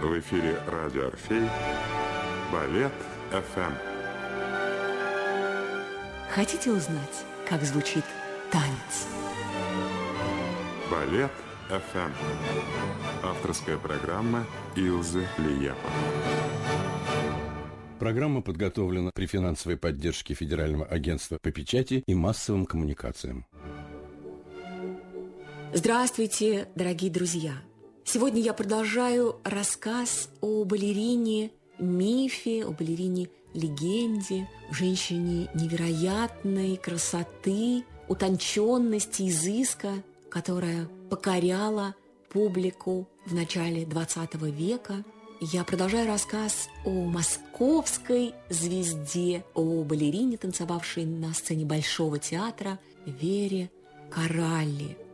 В эфире радио «Орфей» Балет ФМ. Хотите узнать, как звучит танец? Балет ФМ. Авторская программа Илзы Лияпа. Программа подготовлена при финансовой поддержке Федерального агентства по печати и массовым коммуникациям. Здравствуйте, дорогие друзья! Сегодня я продолжаю рассказ о балерине мифе, о балерине легенде, женщине невероятной красоты, утонченности, изыска, которая покоряла публику в начале XX века. Я продолжаю рассказ о московской звезде, о балерине, танцевавшей на сцене Большого театра Вере Коралли –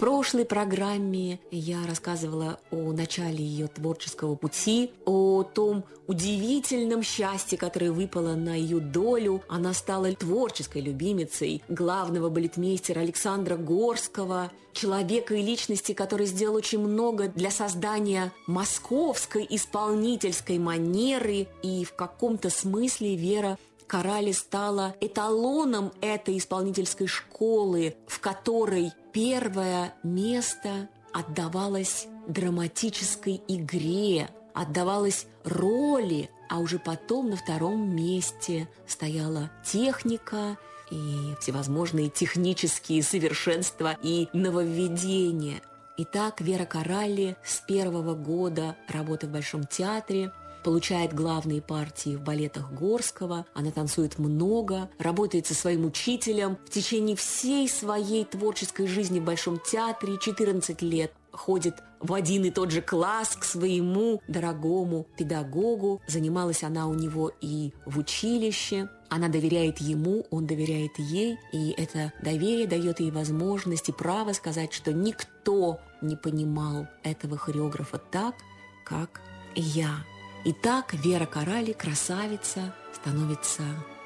прошлой программе я рассказывала о начале ее творческого пути, о том удивительном счастье, которое выпало на ее долю. Она стала творческой любимицей главного балетмейстера Александра Горского, человека и личности, который сделал очень много для создания московской исполнительской манеры. И в каком-то смысле Вера Корали стала эталоном этой исполнительской школы, в которой первое место отдавалось драматической игре, отдавалось роли, а уже потом на втором месте стояла техника и всевозможные технические совершенства и нововведения. Итак, Вера Коралли с первого года работы в Большом театре получает главные партии в балетах Горского, она танцует много, работает со своим учителем. В течение всей своей творческой жизни в Большом театре 14 лет ходит в один и тот же класс к своему дорогому педагогу. Занималась она у него и в училище. Она доверяет ему, он доверяет ей, и это доверие дает ей возможность и право сказать, что никто не понимал этого хореографа так, как я. И так Вера Корали, красавица, становится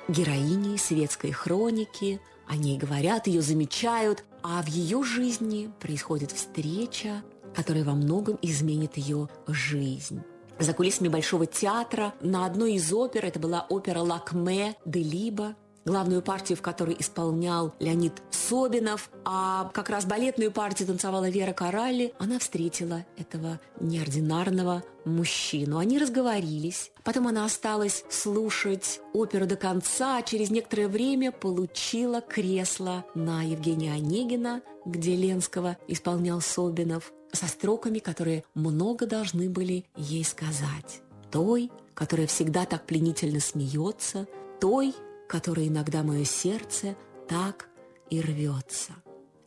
героиней светской хроники, о ней говорят, ее замечают, а в ее жизни происходит встреча, которая во многом изменит ее жизнь. За кулисами Большого театра на одной из опер, это была опера «Лакме» де Либо, главную партию в которой исполнял Леонид Собинов, а как раз балетную партию танцевала Вера Коралли, она встретила этого неординарного мужчину. Они разговорились. Потом она осталась слушать оперу до конца, а через некоторое время получила кресло на Евгения Онегина, где Ленского исполнял Собинов, со строками, которые много должны были ей сказать. Той, которая всегда так пленительно смеется, той, которой иногда мое сердце так и рвется.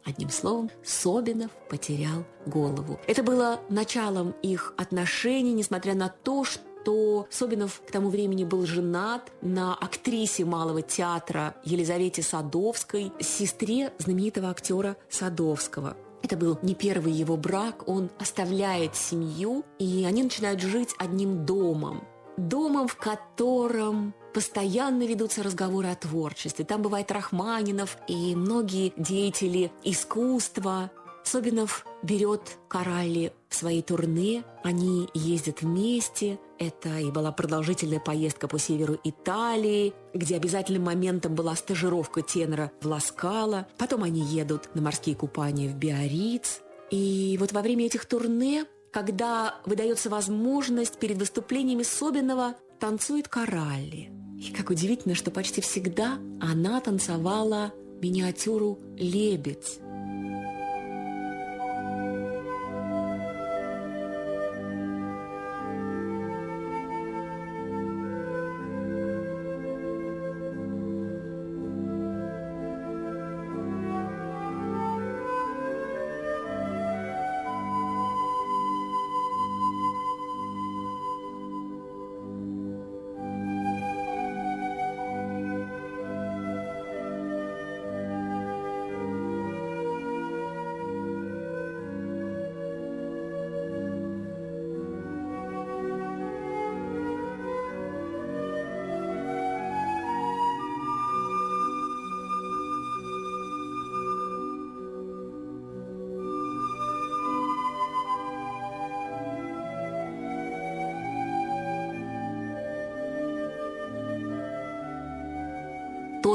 Одним словом, Собинов потерял голову. Это было началом их отношений, несмотря на то, что Собинов к тому времени был женат на актрисе Малого театра Елизавете Садовской, сестре знаменитого актера Садовского. Это был не первый его брак, он оставляет семью, и они начинают жить одним домом. Домом, в котором постоянно ведутся разговоры о творчестве. Там бывает Рахманинов и многие деятели искусства. Собинов берет Коралли в свои турне, они ездят вместе. Это и была продолжительная поездка по северу Италии, где обязательным моментом была стажировка тенора в Ласкало. Потом они едут на морские купания в Биориц. И вот во время этих турне когда выдается возможность перед выступлениями Собинова танцует Коралли. И как удивительно, что почти всегда она танцевала миниатюру «Лебедь».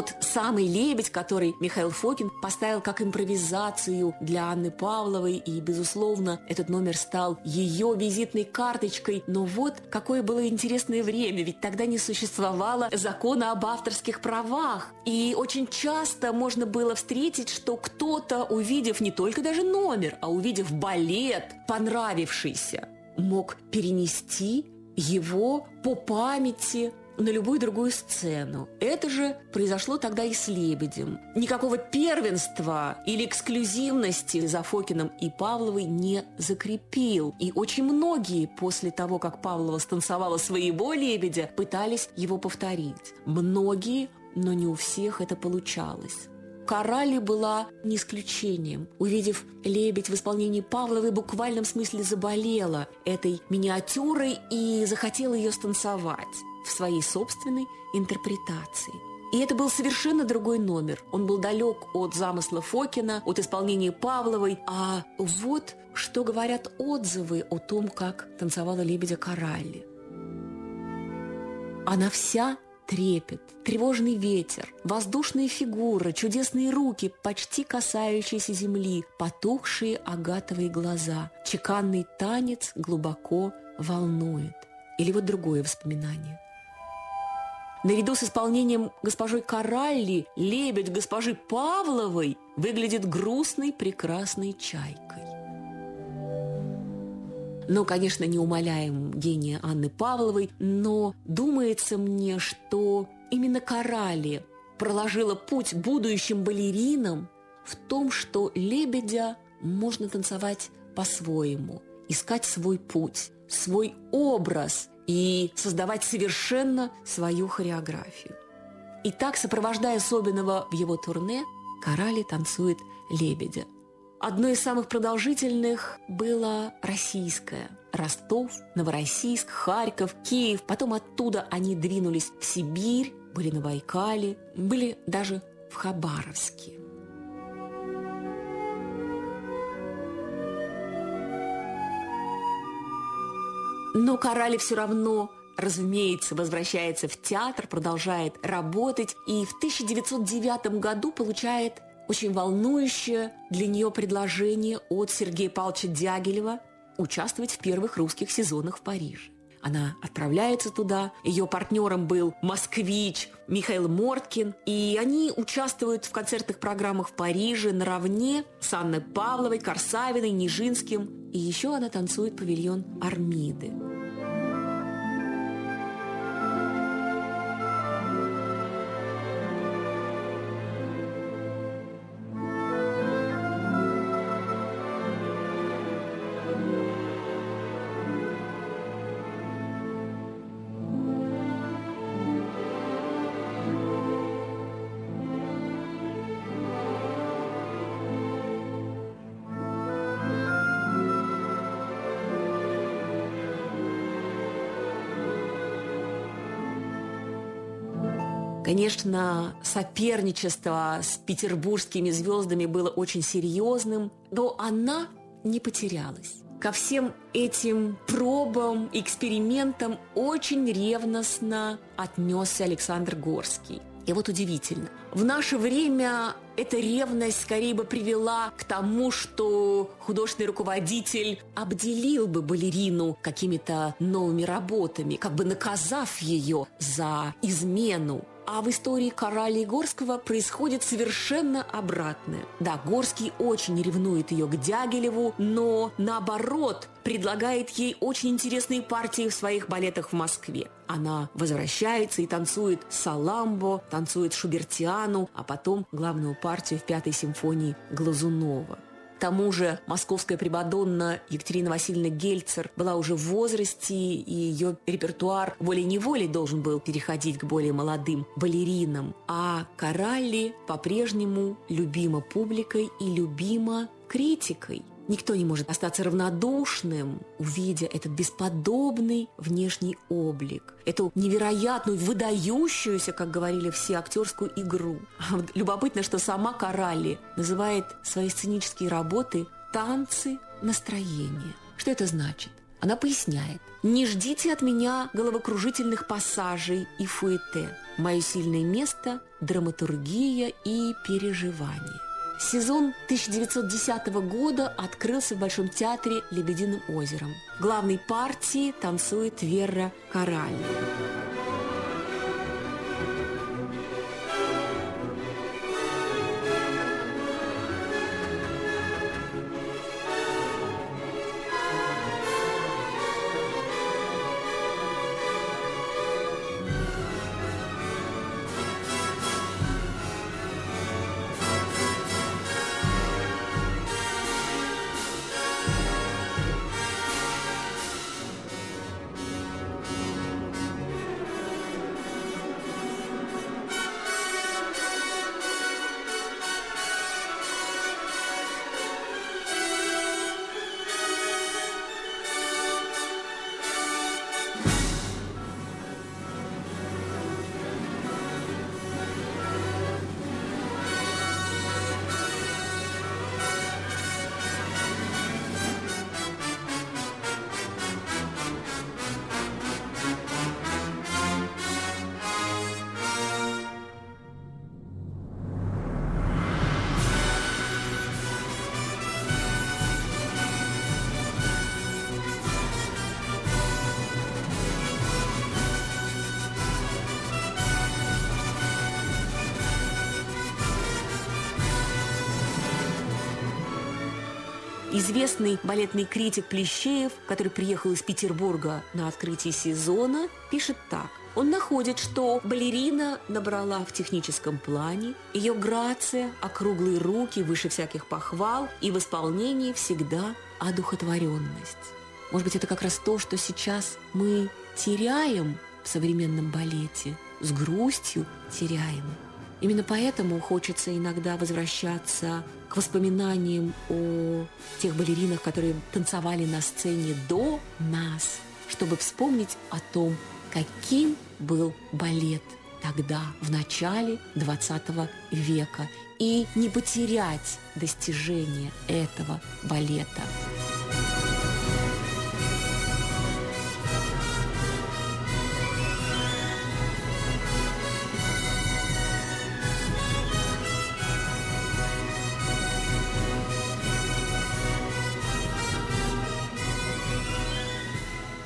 Тот самый лебедь, который Михаил Фокин поставил как импровизацию для Анны Павловой, и, безусловно, этот номер стал ее визитной карточкой. Но вот какое было интересное время, ведь тогда не существовало закона об авторских правах. И очень часто можно было встретить, что кто-то, увидев не только даже номер, а увидев балет, понравившийся, мог перенести его по памяти на любую другую сцену. Это же произошло тогда и с «Лебедем». Никакого первенства или эксклюзивности за Фокином и Павловой не закрепил. И очень многие после того, как Павлова станцевала своего «Лебедя», пытались его повторить. Многие, но не у всех это получалось. Карали была не исключением. Увидев лебедь в исполнении Павловой, в буквальном смысле заболела этой миниатюрой и захотела ее станцевать в своей собственной интерпретации. И это был совершенно другой номер. Он был далек от замысла Фокина, от исполнения Павловой. А вот что говорят отзывы о том, как танцевала лебедя Коралли. Она вся трепет, тревожный ветер, воздушные фигуры, чудесные руки, почти касающиеся земли, потухшие агатовые глаза, чеканный танец глубоко волнует. Или вот другое воспоминание. Наряду с исполнением госпожой Коралли лебедь госпожи Павловой выглядит грустной прекрасной чайкой. Но, конечно, не умоляем гения Анны Павловой, но думается мне, что именно Коралли проложила путь будущим балеринам в том, что лебедя можно танцевать по-своему, искать свой путь, свой образ – и создавать совершенно свою хореографию. И так, сопровождая особенного в его турне, Карали танцует «Лебедя». Одно из самых продолжительных было российское. Ростов, Новороссийск, Харьков, Киев. Потом оттуда они двинулись в Сибирь, были на Байкале, были даже в Хабаровске. Но Корали все равно разумеется, возвращается в театр, продолжает работать и в 1909 году получает очень волнующее для нее предложение от Сергея Павловича Дягилева участвовать в первых русских сезонах в Париже. Она отправляется туда. Ее партнером был москвич Михаил Морткин. И они участвуют в концертных программах в Париже наравне с Анной Павловой, Корсавиной, Нижинским. И еще она танцует павильон Армиды. Конечно, соперничество с петербургскими звездами было очень серьезным, но она не потерялась. Ко всем этим пробам, экспериментам очень ревностно отнесся Александр Горский. И вот удивительно. В наше время эта ревность скорее бы привела к тому, что художественный руководитель обделил бы балерину какими-то новыми работами, как бы наказав ее за измену. А в истории Короля и Горского происходит совершенно обратное. Да, Горский очень ревнует ее к Дягилеву, но наоборот предлагает ей очень интересные партии в своих балетах в Москве. Она возвращается и танцует Саламбо, танцует Шубертиану, а потом главную партию в пятой симфонии Глазунова тому же московская прибадонна Екатерина Васильевна Гельцер была уже в возрасте, и ее репертуар волей-неволей должен был переходить к более молодым балеринам. А Коралли по-прежнему любима публикой и любима критикой. Никто не может остаться равнодушным, увидя этот бесподобный внешний облик, эту невероятную, выдающуюся, как говорили все, актерскую игру. Любопытно, что сама Коралли называет свои сценические работы «танцы настроения». Что это значит? Она поясняет. «Не ждите от меня головокружительных пассажей и фуэте. «Мое сильное место», «Драматургия» и «Переживание». Сезон 1910 года открылся в Большом театре «Лебединым озером». В главной партии танцует Вера Кораль. Известный балетный критик Плещеев, который приехал из Петербурга на открытие сезона, пишет так. Он находит, что балерина набрала в техническом плане, ее грация, округлые руки выше всяких похвал и в исполнении всегда одухотворенность. Может быть, это как раз то, что сейчас мы теряем в современном балете, с грустью теряем. Именно поэтому хочется иногда возвращаться к воспоминаниям о тех балеринах, которые танцевали на сцене до нас, чтобы вспомнить о том, каким был балет тогда, в начале XX века, и не потерять достижение этого балета.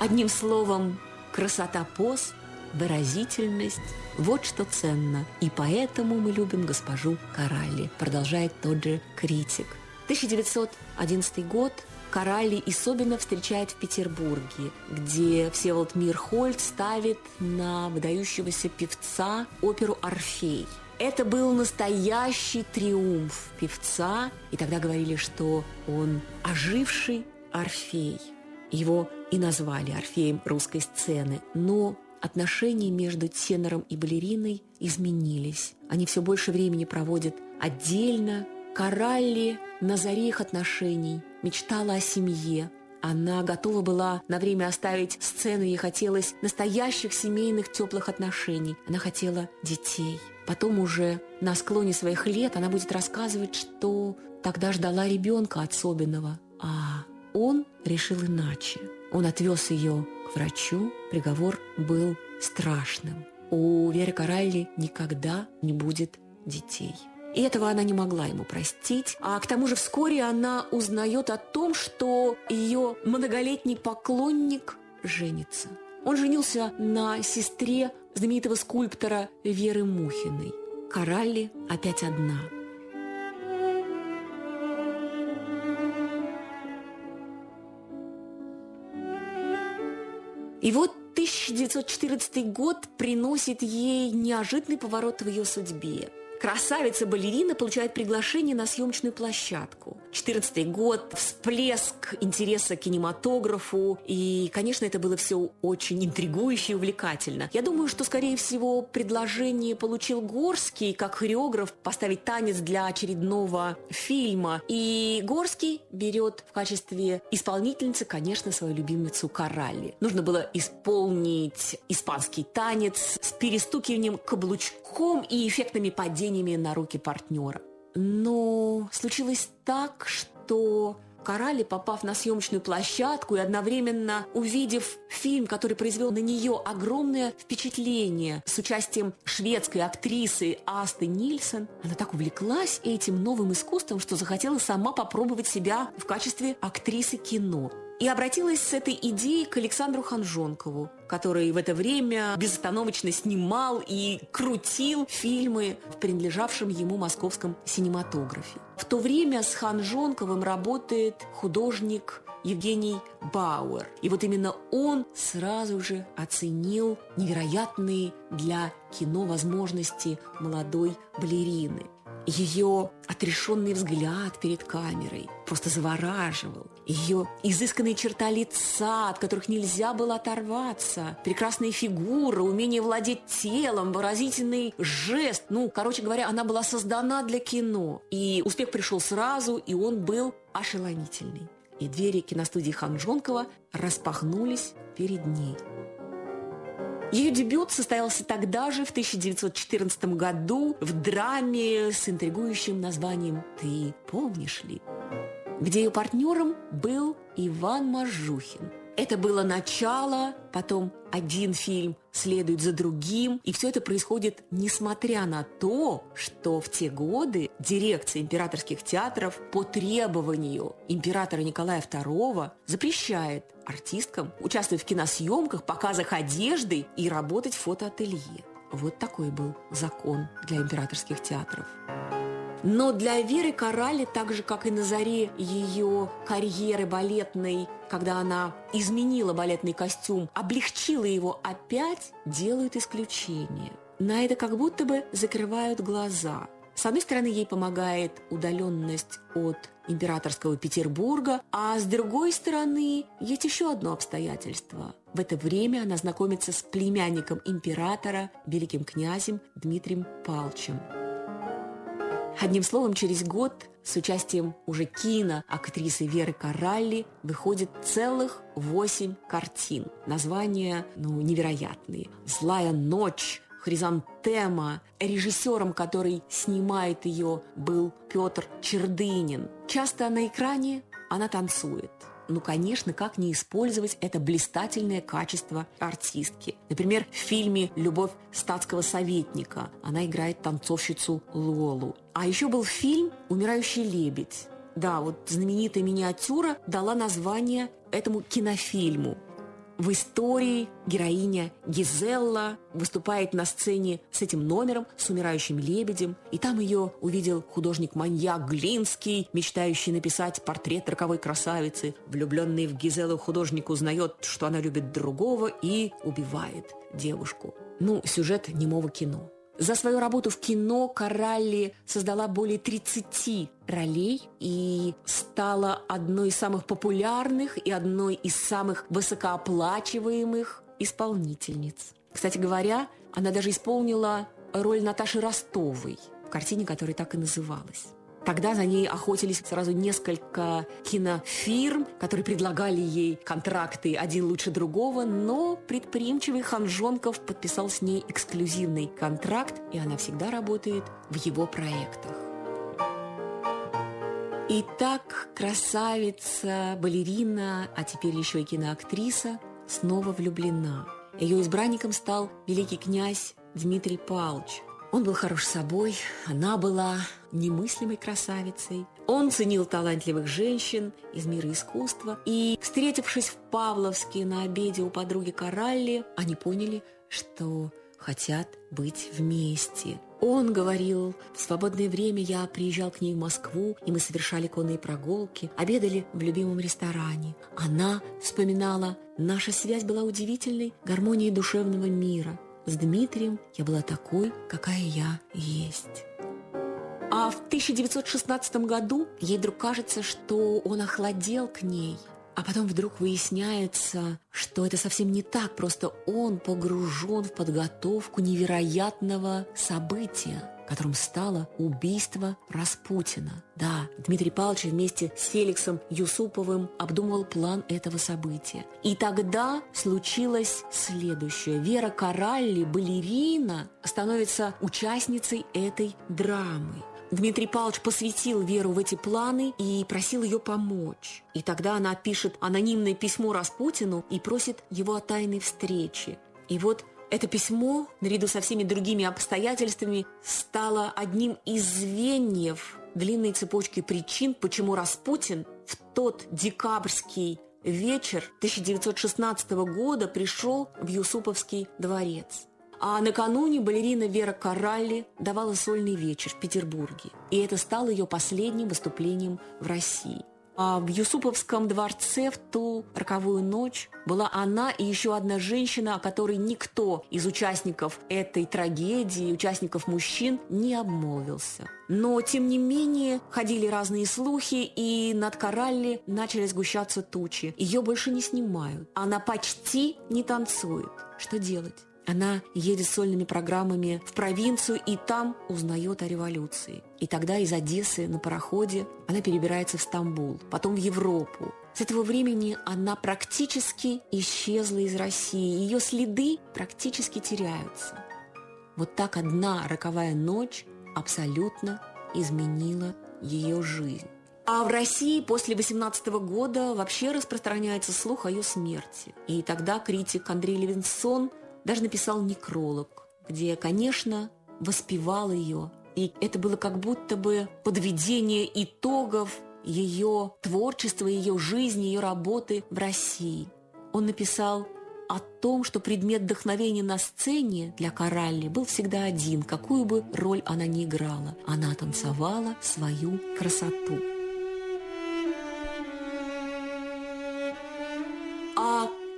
Одним словом, красота поз, выразительность – вот что ценно. И поэтому мы любим госпожу Коралли, продолжает тот же критик. 1911 год Коралли особенно встречает в Петербурге, где Всеволод Мирхольд ставит на выдающегося певца оперу «Орфей». Это был настоящий триумф певца, и тогда говорили, что он оживший Орфей – его и назвали Орфеем русской сцены, но отношения между тенором и балериной изменились. Они все больше времени проводят отдельно. Коралли на заре их отношений мечтала о семье. Она готова была на время оставить сцену, ей хотелось настоящих семейных теплых отношений. Она хотела детей. Потом уже на склоне своих лет она будет рассказывать, что тогда ждала ребенка особенного. А он решил иначе. Он отвез ее к врачу. Приговор был страшным. У Веры Каралли никогда не будет детей. И этого она не могла ему простить. А к тому же вскоре она узнает о том, что ее многолетний поклонник женится. Он женился на сестре знаменитого скульптора Веры Мухиной. Коралли опять одна – И вот 1914 год приносит ей неожиданный поворот в ее судьбе. Красавица-балерина получает приглашение на съемочную площадку. 14 год, всплеск интереса к кинематографу. И, конечно, это было все очень интригующе и увлекательно. Я думаю, что, скорее всего, предложение получил Горский как хореограф поставить танец для очередного фильма. И Горский берет в качестве исполнительницы, конечно, свою любимицу Коралли. Нужно было исполнить испанский танец с перестукиванием каблучком и эффектными падениями на руки партнера. Но случилось так, что Коралли, попав на съемочную площадку и одновременно увидев фильм, который произвел на нее огромное впечатление с участием шведской актрисы Асты Нильсон, она так увлеклась этим новым искусством, что захотела сама попробовать себя в качестве актрисы кино. И обратилась с этой идеей к Александру Ханжонкову, который в это время безостановочно снимал и крутил фильмы в принадлежавшем ему московском синематографе. В то время с Ханжонковым работает художник Евгений Бауэр. И вот именно он сразу же оценил невероятные для кино возможности молодой балерины. Ее отрешенный взгляд перед камерой просто завораживал. Ее изысканные черта лица, от которых нельзя было оторваться, прекрасная фигура, умение владеть телом, выразительный жест. Ну, короче говоря, она была создана для кино. И успех пришел сразу, и он был ошеломительный. И двери киностудии Ханжонкова распахнулись перед ней. Ее дебют состоялся тогда же, в 1914 году, в драме с интригующим названием «Ты помнишь ли?», где ее партнером был Иван Мажухин – это было начало, потом один фильм следует за другим, и все это происходит несмотря на то, что в те годы дирекция императорских театров по требованию императора Николая II запрещает артисткам участвовать в киносъемках, показах одежды и работать в фотоателье. Вот такой был закон для императорских театров. Но для Веры Коралли, так же, как и на заре ее карьеры балетной, когда она изменила балетный костюм, облегчила его опять, делают исключение. На это как будто бы закрывают глаза. С одной стороны, ей помогает удаленность от императорского Петербурга, а с другой стороны, есть еще одно обстоятельство. В это время она знакомится с племянником императора, великим князем Дмитрием Палчем. Одним словом, через год с участием уже кино актрисы Веры Каралли выходит целых восемь картин. Названия, ну, невероятные. «Злая ночь», «Хризантема». Режиссером, который снимает ее, был Петр Чердынин. Часто на экране она танцует – ну, конечно, как не использовать это блистательное качество артистки. Например, в фильме «Любовь статского советника» она играет танцовщицу Лолу. А еще был фильм «Умирающий лебедь». Да, вот знаменитая миниатюра дала название этому кинофильму. В истории героиня Гизелла выступает на сцене с этим номером, с умирающим лебедем, и там ее увидел художник-маньяк Глинский, мечтающий написать портрет роковой красавицы. Влюбленный в Гизеллу художник узнает, что она любит другого и убивает девушку. Ну, сюжет немого кино. За свою работу в кино Коралли создала более 30 ролей и стала одной из самых популярных и одной из самых высокооплачиваемых исполнительниц. Кстати говоря, она даже исполнила роль Наташи Ростовой в картине, которая так и называлась. Тогда за ней охотились сразу несколько кинофирм, которые предлагали ей контракты один лучше другого, но предприимчивый Ханжонков подписал с ней эксклюзивный контракт, и она всегда работает в его проектах. Итак, красавица, балерина, а теперь еще и киноактриса, снова влюблена. Ее избранником стал великий князь Дмитрий Павлович. Он был хорош собой, она была немыслимой красавицей. Он ценил талантливых женщин из мира искусства. И, встретившись в Павловске на обеде у подруги Коралли, они поняли, что хотят быть вместе. Он говорил, в свободное время я приезжал к ней в Москву, и мы совершали конные прогулки, обедали в любимом ресторане. Она вспоминала, наша связь была удивительной гармонией душевного мира – с Дмитрием я была такой, какая я есть. А в 1916 году ей вдруг кажется, что он охладел к ней, а потом вдруг выясняется, что это совсем не так, просто он погружен в подготовку невероятного события – которым стало убийство Распутина. Да, Дмитрий Павлович вместе с Феликсом Юсуповым обдумывал план этого события. И тогда случилось следующее. Вера Коралли, балерина, становится участницей этой драмы. Дмитрий Павлович посвятил Веру в эти планы и просил ее помочь. И тогда она пишет анонимное письмо Распутину и просит его о тайной встрече. И вот это письмо, наряду со всеми другими обстоятельствами, стало одним из звеньев длинной цепочки причин, почему Распутин в тот декабрьский вечер 1916 года пришел в Юсуповский дворец. А накануне балерина Вера Каралли давала сольный вечер в Петербурге. И это стало ее последним выступлением в России – а в Юсуповском дворце в ту роковую ночь была она и еще одна женщина, о которой никто из участников этой трагедии, участников мужчин, не обмолвился. Но, тем не менее, ходили разные слухи, и над Коралли начали сгущаться тучи. Ее больше не снимают. Она почти не танцует. Что делать? Она едет сольными программами в провинцию и там узнает о революции. И тогда из Одессы на пароходе она перебирается в Стамбул, потом в Европу. С этого времени она практически исчезла из России, ее следы практически теряются. Вот так одна роковая ночь абсолютно изменила ее жизнь. А в России после 18 года вообще распространяется слух о ее смерти. И тогда критик Андрей Левинсон – даже написал некролог, где, конечно, воспевал ее. И это было как будто бы подведение итогов ее творчества, ее жизни, ее работы в России. Он написал о том, что предмет вдохновения на сцене для Коралли был всегда один, какую бы роль она ни играла. Она танцевала свою красоту.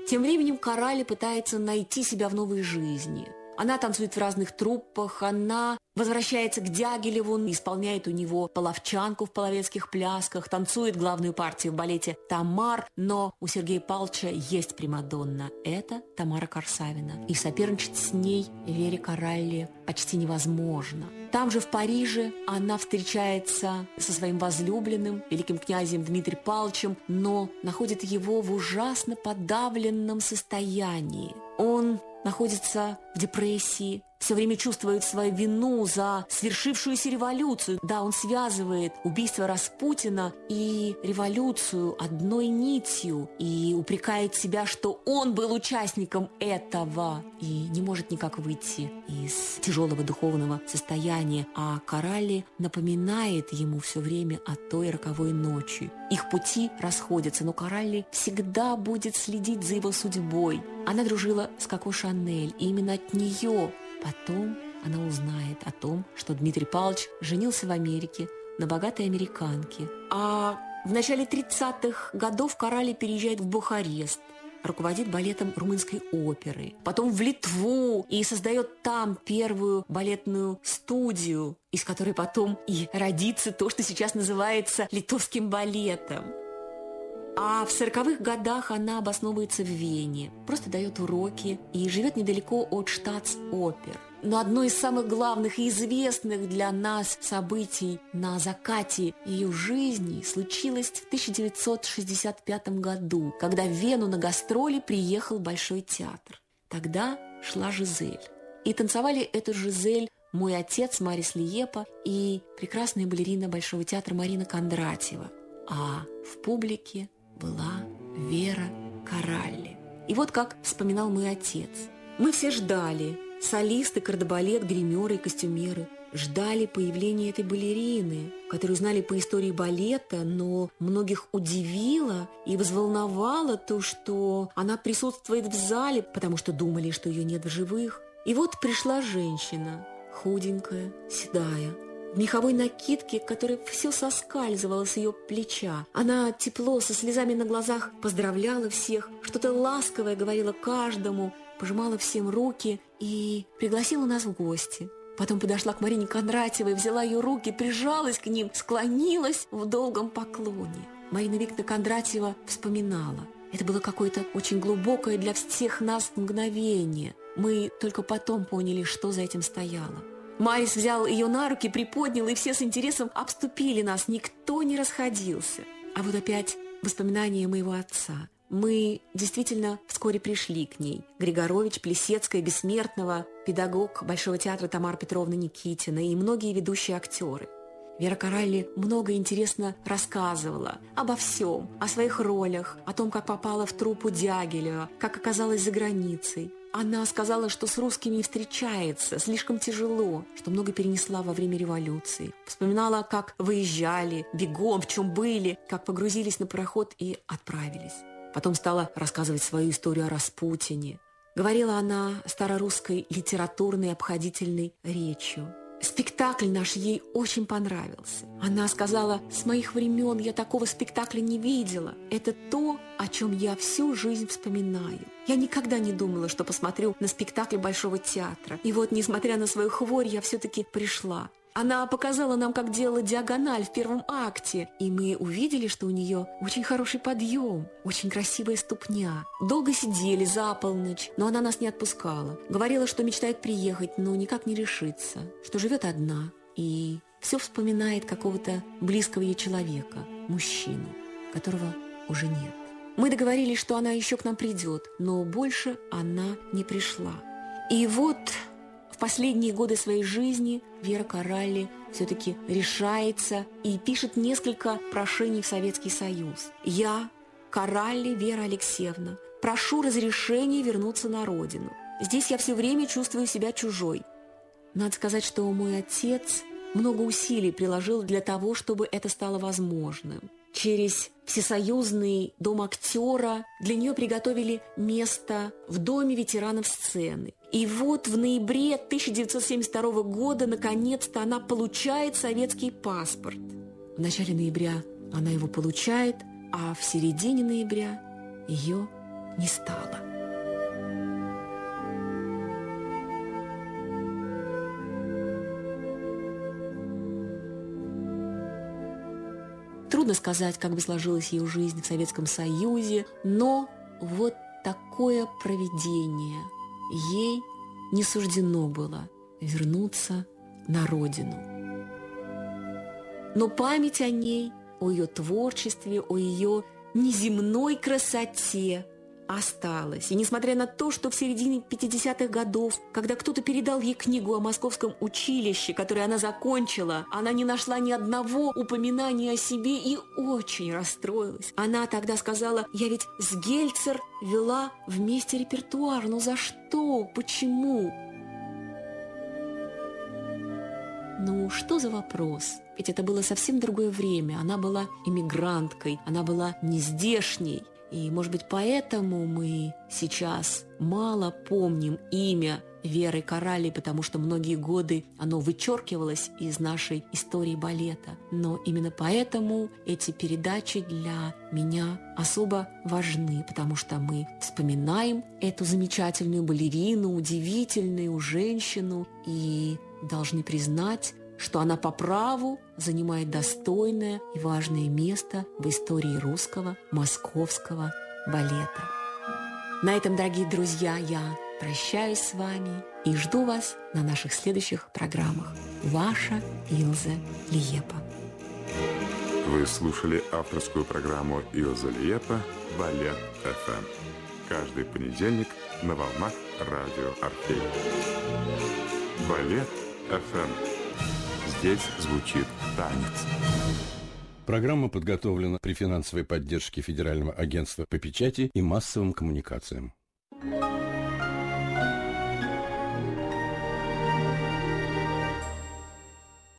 Тем временем Коралли пытается найти себя в новой жизни. Она танцует в разных труппах, она возвращается к Дягилеву, исполняет у него половчанку в половецких плясках, танцует главную партию в балете «Тамар», но у Сергея Павловича есть Примадонна. Это Тамара Корсавина. И соперничать с ней Вере Коралли почти невозможно. Там же, в Париже, она встречается со своим возлюбленным, великим князем Дмитрием Павловичем, но находит его в ужасно подавленном состоянии. Он находится в депрессии, все время чувствует свою вину за свершившуюся революцию. Да, он связывает убийство Распутина и революцию одной нитью и упрекает себя, что он был участником этого и не может никак выйти из тяжелого духовного состояния. А Коралли напоминает ему все время о той роковой ночи. Их пути расходятся, но Коралли всегда будет следить за его судьбой. Она дружила с Коко Шанель, и именно от нее Потом она узнает о том, что Дмитрий Павлович женился в Америке на богатой американке. А в начале 30-х годов Коралли переезжает в Бухарест, руководит балетом румынской оперы, потом в Литву и создает там первую балетную студию, из которой потом и родится то, что сейчас называется литовским балетом. А в сороковых годах она обосновывается в Вене, просто дает уроки и живет недалеко от штатс-опер. Но одно из самых главных и известных для нас событий на закате ее жизни случилось в 1965 году, когда в Вену на гастроли приехал Большой театр. Тогда шла Жизель. И танцевали эту Жизель мой отец Марис Лиепа и прекрасная балерина Большого театра Марина Кондратьева. А в публике была Вера Коралли. И вот как вспоминал мой отец. Мы все ждали, солисты, кардебалет, гримеры и костюмеры, ждали появления этой балерины, которую знали по истории балета, но многих удивило и взволновало то, что она присутствует в зале, потому что думали, что ее нет в живых. И вот пришла женщина, худенькая, седая, в меховой накидке, которая все соскальзывала с ее плеча. Она тепло, со слезами на глазах поздравляла всех, что-то ласковое говорила каждому, пожимала всем руки и пригласила нас в гости. Потом подошла к Марине Кондратьевой, взяла ее руки, прижалась к ним, склонилась в долгом поклоне. Марина Викторовна Кондратьева вспоминала. Это было какое-то очень глубокое для всех нас мгновение. Мы только потом поняли, что за этим стояло. Марис взял ее на руки, приподнял, и все с интересом обступили нас. Никто не расходился. А вот опять воспоминания моего отца. Мы действительно вскоре пришли к ней. Григорович, Плесецкая, Бессмертного, педагог Большого театра Тамара Петровна Никитина и многие ведущие актеры. Вера Каралли много интересно рассказывала обо всем, о своих ролях, о том, как попала в труппу Дягилева, как оказалась за границей. Она сказала, что с русскими встречается слишком тяжело, что много перенесла во время революции. Вспоминала, как выезжали, бегом, в чем были, как погрузились на пароход и отправились. Потом стала рассказывать свою историю о Распутине. Говорила она старорусской литературной обходительной речью. Спектакль наш ей очень понравился. Она сказала, с моих времен я такого спектакля не видела. Это то, о чем я всю жизнь вспоминаю. Я никогда не думала, что посмотрю на спектакль Большого театра. И вот, несмотря на свою хворь, я все-таки пришла. Она показала нам, как делала диагональ в первом акте, и мы увидели, что у нее очень хороший подъем, очень красивая ступня. Долго сидели за полночь, но она нас не отпускала. Говорила, что мечтает приехать, но никак не решится, что живет одна и все вспоминает какого-то близкого ей человека, мужчину, которого уже нет. Мы договорились, что она еще к нам придет, но больше она не пришла. И вот в последние годы своей жизни Вера Каралли все-таки решается и пишет несколько прошений в Советский Союз. «Я, Каралли Вера Алексеевна, прошу разрешения вернуться на родину. Здесь я все время чувствую себя чужой. Надо сказать, что мой отец много усилий приложил для того, чтобы это стало возможным через Всесоюзный дом актера для нее приготовили место в Доме ветеранов сцены. И вот в ноябре 1972 года наконец-то она получает советский паспорт. В начале ноября она его получает, а в середине ноября ее не стало. Трудно сказать, как бы сложилась ее жизнь в Советском Союзе, но вот такое проведение. Ей не суждено было вернуться на родину. Но память о ней, о ее творчестве, о ее неземной красоте – осталась. И несмотря на то, что в середине 50-х годов, когда кто-то передал ей книгу о московском училище, которое она закончила, она не нашла ни одного упоминания о себе и очень расстроилась. Она тогда сказала, я ведь с Гельцер вела вместе репертуар, но за что? Почему? Ну, что за вопрос? Ведь это было совсем другое время. Она была иммигранткой, она была нездешней. И, может быть, поэтому мы сейчас мало помним имя Веры Коралли, потому что многие годы оно вычеркивалось из нашей истории балета. Но именно поэтому эти передачи для меня особо важны, потому что мы вспоминаем эту замечательную балерину, удивительную женщину и должны признать, что она по праву занимает достойное и важное место в истории русского московского балета. На этом, дорогие друзья, я прощаюсь с вами и жду вас на наших следующих программах. Ваша Илза Лиепа. Вы слушали авторскую программу Илза Лиепа «Балет ФМ». Каждый понедельник на волнах радио «Орфей». Балет ФМ Здесь звучит танец. Программа подготовлена при финансовой поддержке Федерального агентства по печати и массовым коммуникациям. thank you